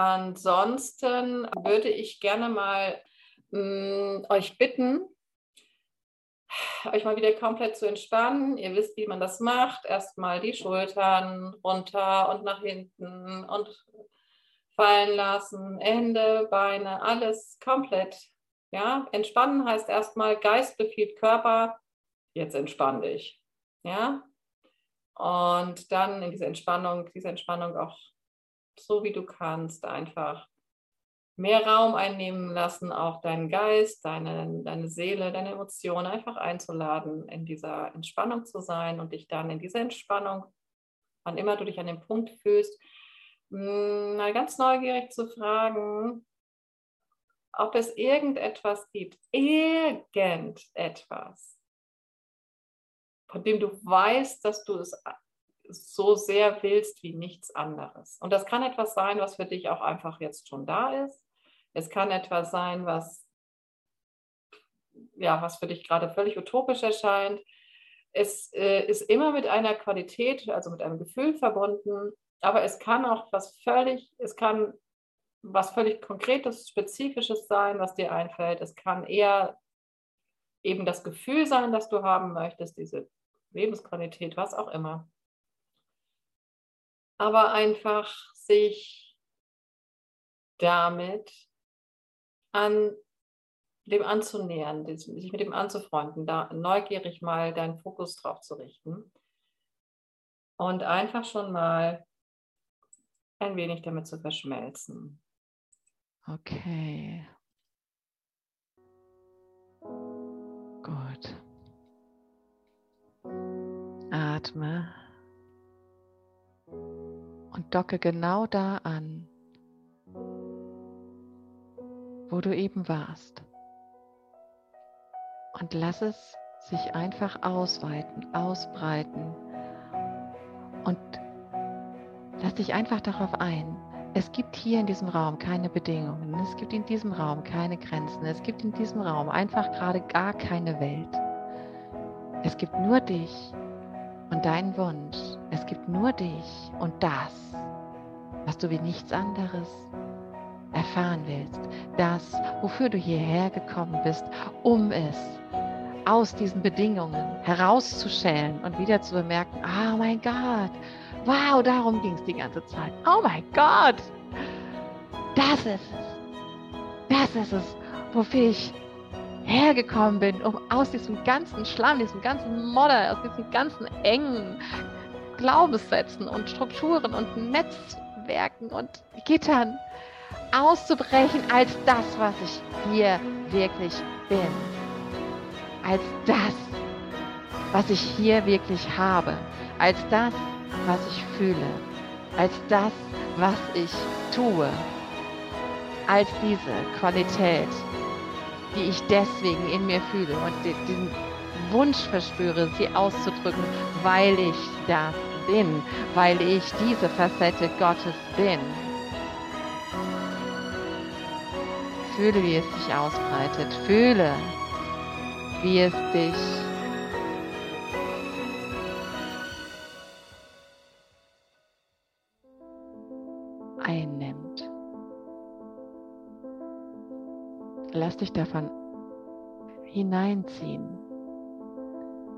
Ansonsten würde ich gerne mal mh, mm, euch bitten, euch mal wieder komplett zu entspannen. Ihr wisst, wie man das macht. Erstmal die Schultern runter und nach hinten und fallen lassen. Hände, Beine, alles komplett. Ja, entspannen heißt erstmal Geist befiehlt Körper. Jetzt entspann dich. Ja, und dann in diese Entspannung, diese Entspannung auch so wie du kannst, einfach mehr Raum einnehmen lassen, auch deinen Geist, deine, deine Seele, deine Emotionen einfach einzuladen, in dieser Entspannung zu sein und dich dann in dieser Entspannung, wann immer du dich an dem Punkt fühlst, hm, mal ganz neugierig zu fragen, ob es irgendetwas gibt, irgendetwas, von dem du weißt, dass du es so sehr willst wie nichts anderes. Und das kann etwas sein, was für dich auch einfach jetzt schon da ist. Es kann etwas sein, was, ja, was für dich gerade völlig utopisch erscheint. Es äh, ist immer mit einer Qualität, also mit einem Gefühl verbunden, aber es kann auch was völlig, es kann was völlig Konkretes, Spezifisches sein, was dir einfällt. Es kann eher eben das Gefühl sein, das du haben möchtest, diese Lebensqualität, was auch immer. Aber einfach sich damit an dem anzunähern, sich mit dem anzufreunden, da neugierig mal deinen Fokus drauf zu richten und einfach schon mal ein wenig damit zu verschmelzen. Okay. Gut. Atme und docke genau da an, wo du eben warst. Und lass es sich einfach ausweiten, ausbreiten und lass dich einfach darauf ein. Es gibt hier in diesem Raum keine Bedingungen, es gibt in diesem Raum keine Grenzen, es gibt in diesem Raum einfach gerade gar keine Welt. Es gibt nur dich und deinen Wunsch. Es gibt nur dich und das, was du wie nichts anderes erfahren willst. Das, wofür du hierher gekommen bist, um es aus diesen Bedingungen herauszuschälen und wieder zu bemerken, oh mein Gott, wow, darum ging es die ganze Zeit. Oh mein Gott, das ist es. Das ist es, wofür ich hergekommen bin, um aus diesem ganzen Schlamm, diesem ganzen Modder, aus diesen ganzen engen Glaubenssätzen und Strukturen und Netzwerken und Gittern auszubrechen als das, was ich hier wirklich bin. Als das, was ich hier wirklich habe. Als das, was ich fühle. Als das, was ich tue. Als diese Qualität, die ich deswegen in mir fühle und diesen Wunsch verspüre, sie auszudrücken, weil ich das bin, weil ich diese Facette Gottes bin. Fühle, wie es sich ausbreitet. Fühle, wie es dich Lass dich davon hineinziehen.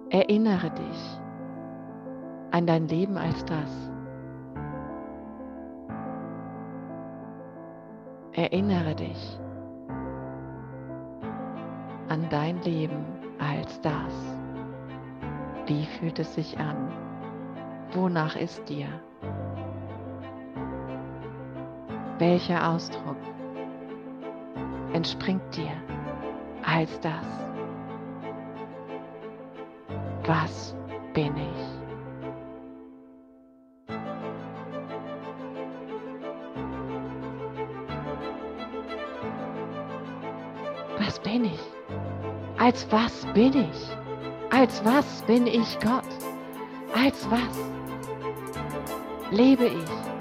Erinnere dich an dein Leben als das. Erinnere dich an dein Leben als das. Wie fühlt es sich an? Wonach ist dir? Welcher Ausdruck entspringt dir als das. Was bin ich? Was bin ich? Als was bin ich? Als was bin ich Gott? Als was lebe ich?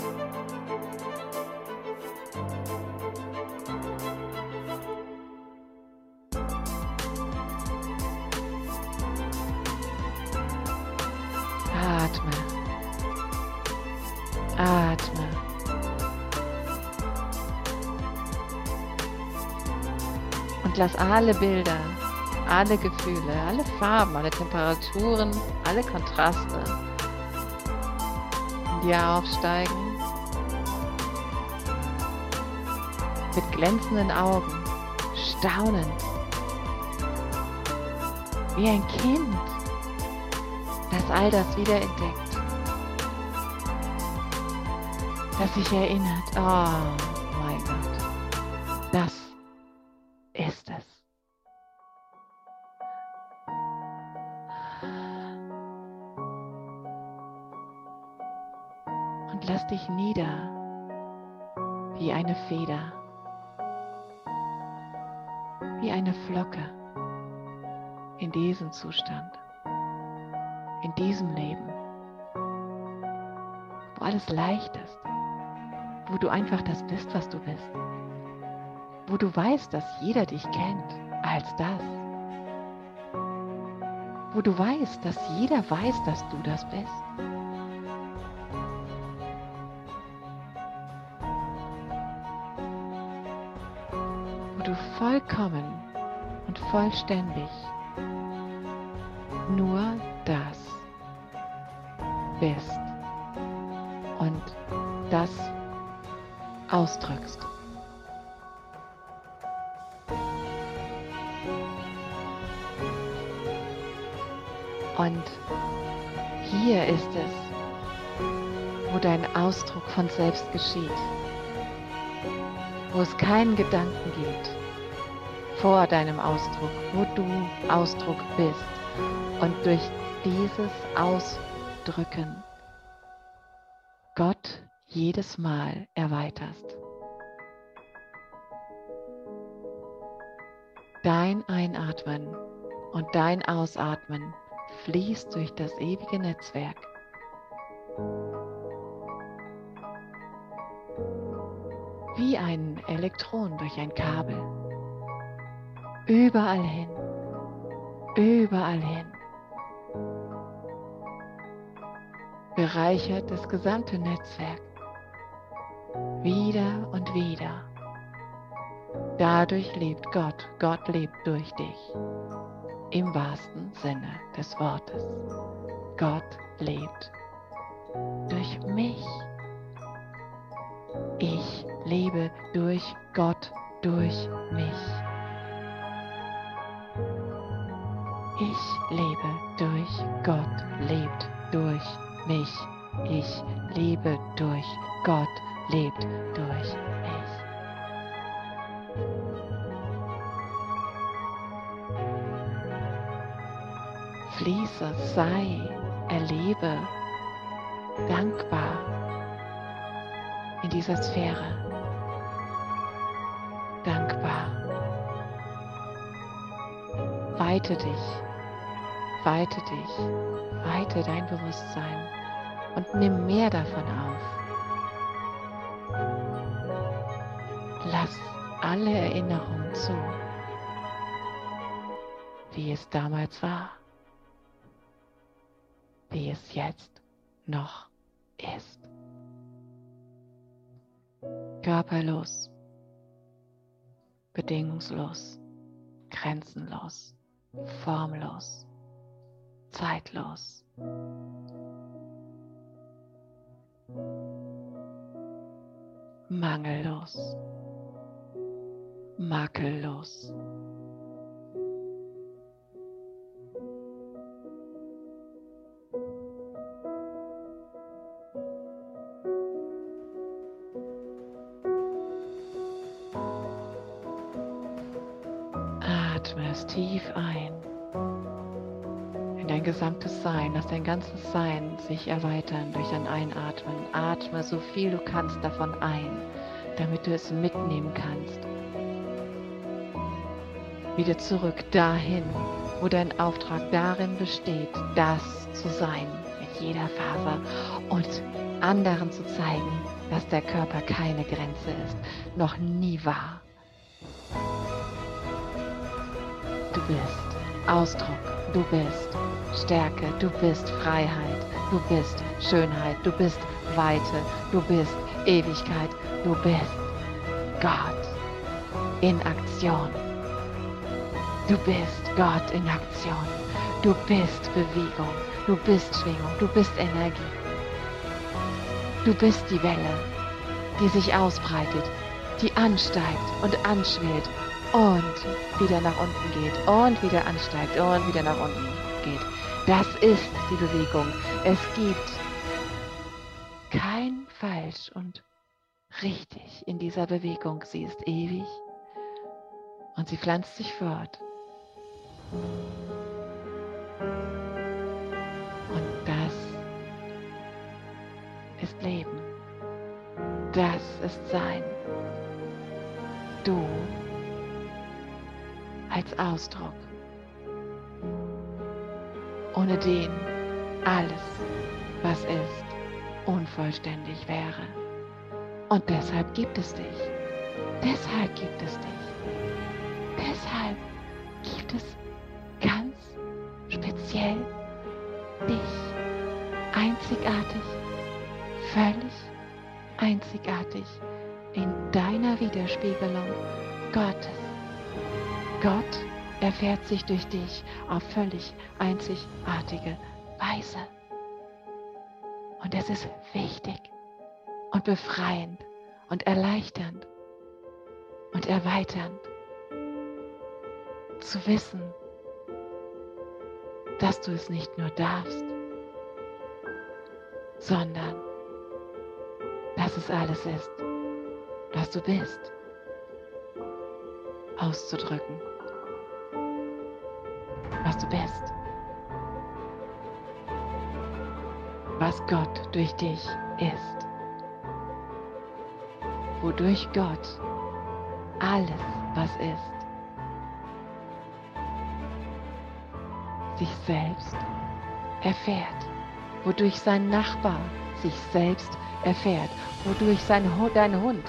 Und lass alle Bilder, alle Gefühle, alle Farben, alle Temperaturen, alle Kontraste in dir aufsteigen. Mit glänzenden Augen, staunend. Wie ein Kind, das all das wiederentdeckt. Das sich erinnert, oh Und lass dich nieder wie eine Feder, wie eine Flocke in diesem Zustand, in diesem Leben, wo alles leicht ist, wo du einfach das bist, was du bist wo du weißt, dass jeder dich kennt als das. Wo du weißt, dass jeder weiß, dass du das bist. Du vollkommen und vollständig nur das bist und das ausdrückst. Und hier ist es, wo dein Ausdruck von selbst geschieht, wo es keinen Gedanken gibt vor deinem Ausdruck, wo du Ausdruck bist und durch dieses Ausdrücken Gott jedes Mal erweiterst. Dein Einatmen und dein Ausatmen fließt durch das ewige Netzwerk. Wie ein Elektron durch ein Kabel. Überall hin. Überall hin. Bereichert das gesamte Netzwerk. Wieder und wieder. Dadurch lebt Gott. Gott lebt durch dich im wahrsten Sinne des Wortes. Gott lebt durch mich. Ich lebe durch Gott, durch mich. Ich lebe durch Gott, lebt durch mich. Ich lebe durch Gott, lebt durch mich. fließe, sei, erlebe, dankbar in dieser Sphäre. Dankbar. Weite dich, weite dich, weite dein Bewusstsein und nimm mehr davon auf. Lass alle Erinnerungen zu, wie es damals war wie es jetzt noch ist. Körperlos, bedingungslos, grenzenlos, formlos, zeitlos. Mangellos, makellos. Lass dein ganzes Sein sich erweitern durch ein Einatmen. Atme so viel du kannst davon ein, damit du es mitnehmen kannst. Wieder zurück dahin, wo dein Auftrag darin besteht, das zu sein mit jeder Faser und anderen zu zeigen, dass der Körper keine Grenze ist, noch nie war. Du bist Ausdruck, du bist Stärke, du bist Freiheit, du bist Schönheit, du bist Weite, du bist Ewigkeit, du bist Gott in Aktion. Du bist Gott in Aktion. Du bist Bewegung. Du bist Schwingung. Du bist Energie. Du bist die Welle, die sich ausbreitet, die ansteigt und anschwillt und wieder nach unten geht und wieder ansteigt und wieder nach unten geht. Das ist die Bewegung. Es gibt kein falsch und richtig in dieser Bewegung. Sie ist ewig und sie pflanzt sich fort. Und das ist Leben. Das ist Sein. Du als Ausdruck, ohne den alles, was ist, unvollständig wäre. Und deshalb gibt es dich. Deshalb gibt es dich. Deshalb gibt es ganz speziell dich. Einzigartig, völlig einzigartig in deiner Widerspiegelung Gottes. Gott erfährt sich durch dich auf völlig einzigartige Weise. Und es ist wichtig und befreiend und erleichternd und erweiternd zu wissen, dass du es nicht nur darfst, sondern dass es alles ist, was du bist, auszudrücken, was du bist, was Gott durch dich ist, wodurch Gott alles, was ist, sich selbst erfährt, wodurch sein Nachbar sich selbst erfährt, wodurch sein, dein Hund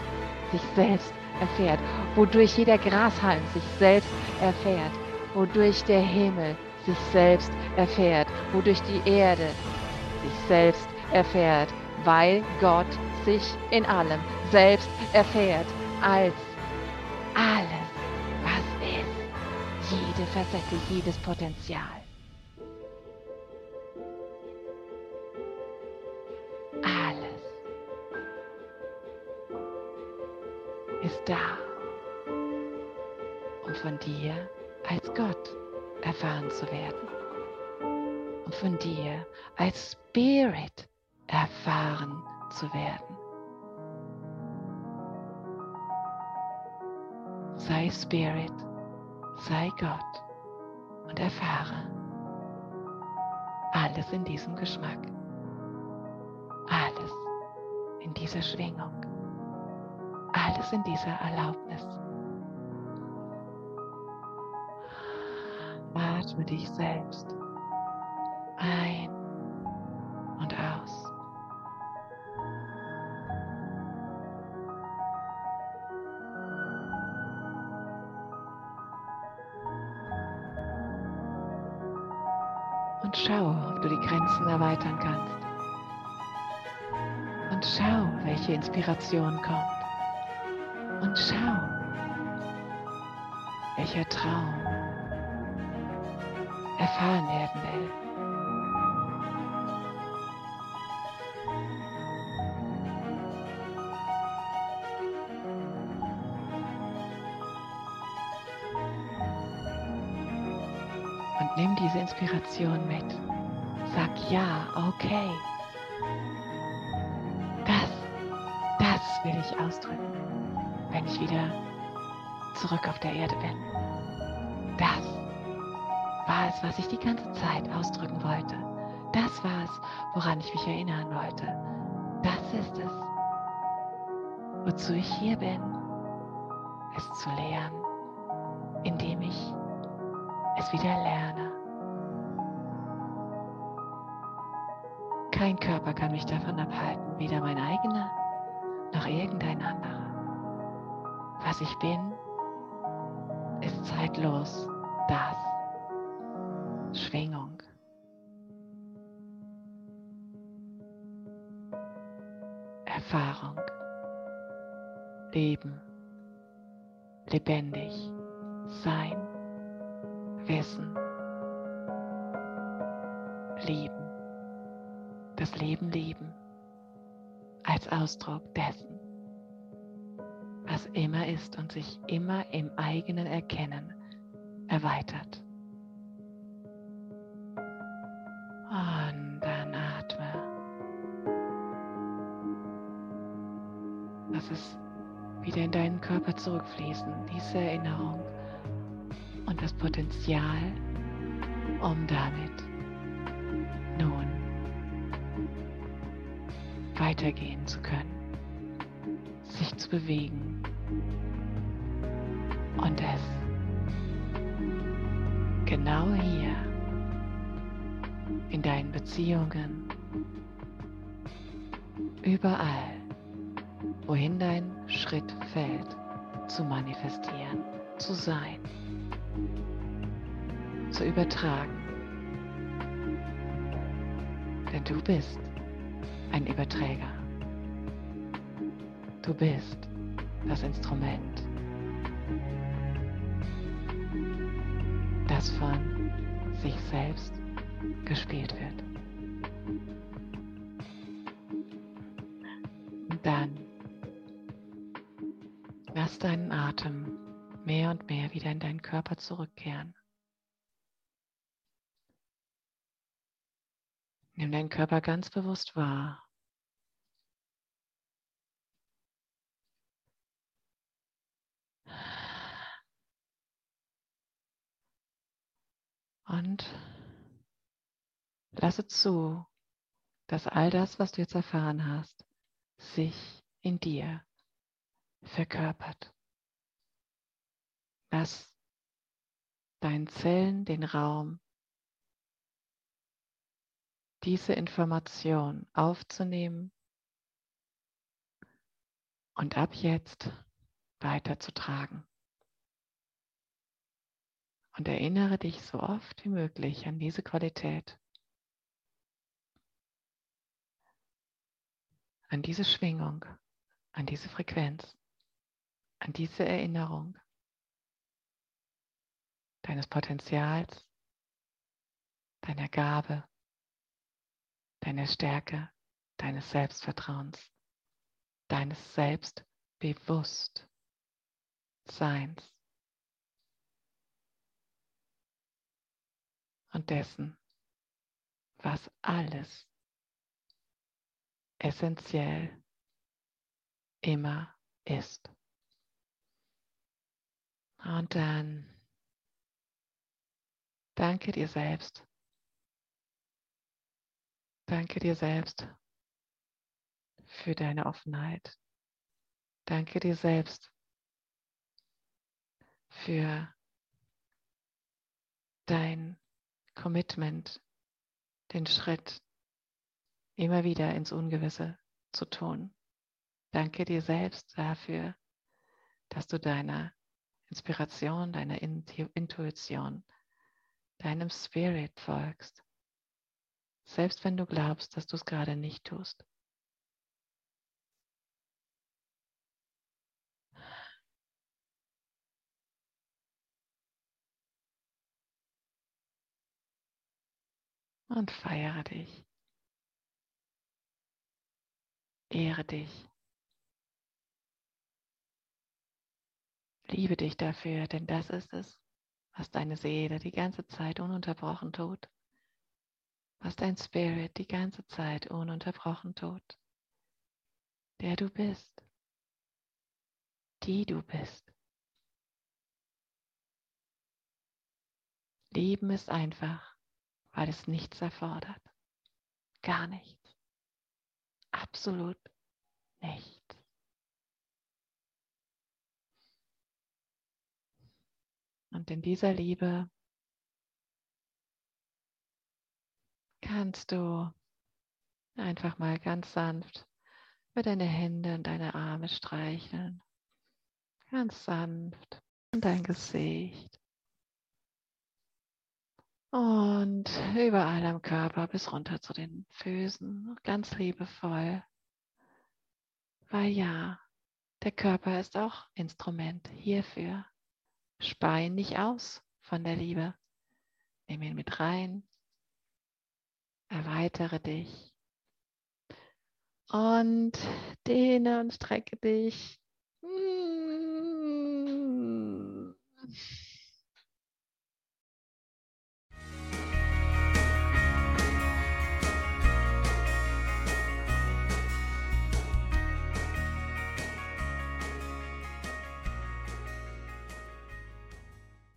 sich selbst erfährt, wodurch jeder Grashalm sich selbst erfährt, wodurch der Himmel sich selbst erfährt, wodurch die Erde sich selbst erfährt, weil Gott sich in allem selbst erfährt als alles, was ist, jede Facette, jedes Potenzial. ist da, um von dir als Gott erfahren zu werden, um von dir als Spirit erfahren zu werden. Sei Spirit, sei Gott und erfahre alles in diesem Geschmack, alles in dieser Schwingung alles in dieser Erlaubnis. Atme dich selbst ein und aus. Und schau, ob du die Grenzen erweitern kannst. Und schau, welche Inspiration kommt. Und schau, welcher Traum erfahren werden will. Und nimm diese Inspiration mit. Sag ja, okay. Das, das will ich ausdrücken wenn ich wieder zurück auf der Erde bin. Das es, was ich die ganze Zeit ausdrücken wollte. Das war es, woran ich mich erinnern wollte. Das ist es, wozu ich hier bin, es zu lernen, indem ich es wieder lerne. Kein Körper kann mich davon abhalten, weder mein eigener noch irgendein anderer. Was ich bin, ist zeitlos das. Schwingung. Erfahrung. Leben. Lebendig. Sein. Wissen, lieben, das Leben lieben als Ausdruck dessen, was immer ist und sich immer im eigenen Erkennen erweitert. Lass es wieder in deinen Körper zurückfließen, diese Erinnerung und das Potenzial, um damit nun weitergehen zu können, sich zu bewegen und es genau hier in deinen Beziehungen, überall, wohin dein Schritt fällt, zu manifestieren, zu sein, zu übertragen. Denn du bist ein Überträger. Du bist das Instrument, das von sich selbst gespielt wird. Körper zurückkehren. Nimm deinen Körper ganz bewusst wahr. Und lasse zu, dass all das, was du jetzt erfahren hast, sich in dir verkörpert. Lass deinen Zellen den Raum diese Information aufzunehmen und ab jetzt weiterzutragen. Und erinnere dich so oft wie möglich an diese Qualität, an diese Schwingung, an diese Frequenz, an diese Erinnerung deines Potenzials, deiner Gabe, deiner Stärke, deines Selbstvertrauens, deines Selbstbewusstseins. Und dessen, was alles essentiell immer ist. Und dann danke dir selbst Danke dir selbst für deine Offenheit. Danke dir selbst für dein Commitment, den Schritt immer wieder ins Ungewisse zu tun. Danke dir selbst dafür, dass du deiner Inspiration, deiner Intuition, deinem Spirit folgst selbst wenn du glaubst, dass du es gerade nicht tust. Und feiere dich. Ehre dich. Liebe dich dafür, denn das ist es, was deine Seele die ganze Zeit ununterbrochen tut was dein Spirit die ganze Zeit ununterbrochen tut, der du bist, die du bist. Leben ist einfach, weil es nichts erfordert. Gar nichts. Absolut nichts. Und in dieser Liebe kannst du einfach mal ganz sanft über deine Hände und deine Arme streicheln. Ganz sanft und dein Gesicht. Und überall am Körper bis runter zu den Füßen, ganz liebevoll. Weil ja, der Körper ist auch Instrument hierfür. Speien nicht aus von der Liebe, Nimm ihn mit rein. Erweitere dich. Und dehne und strecke dich.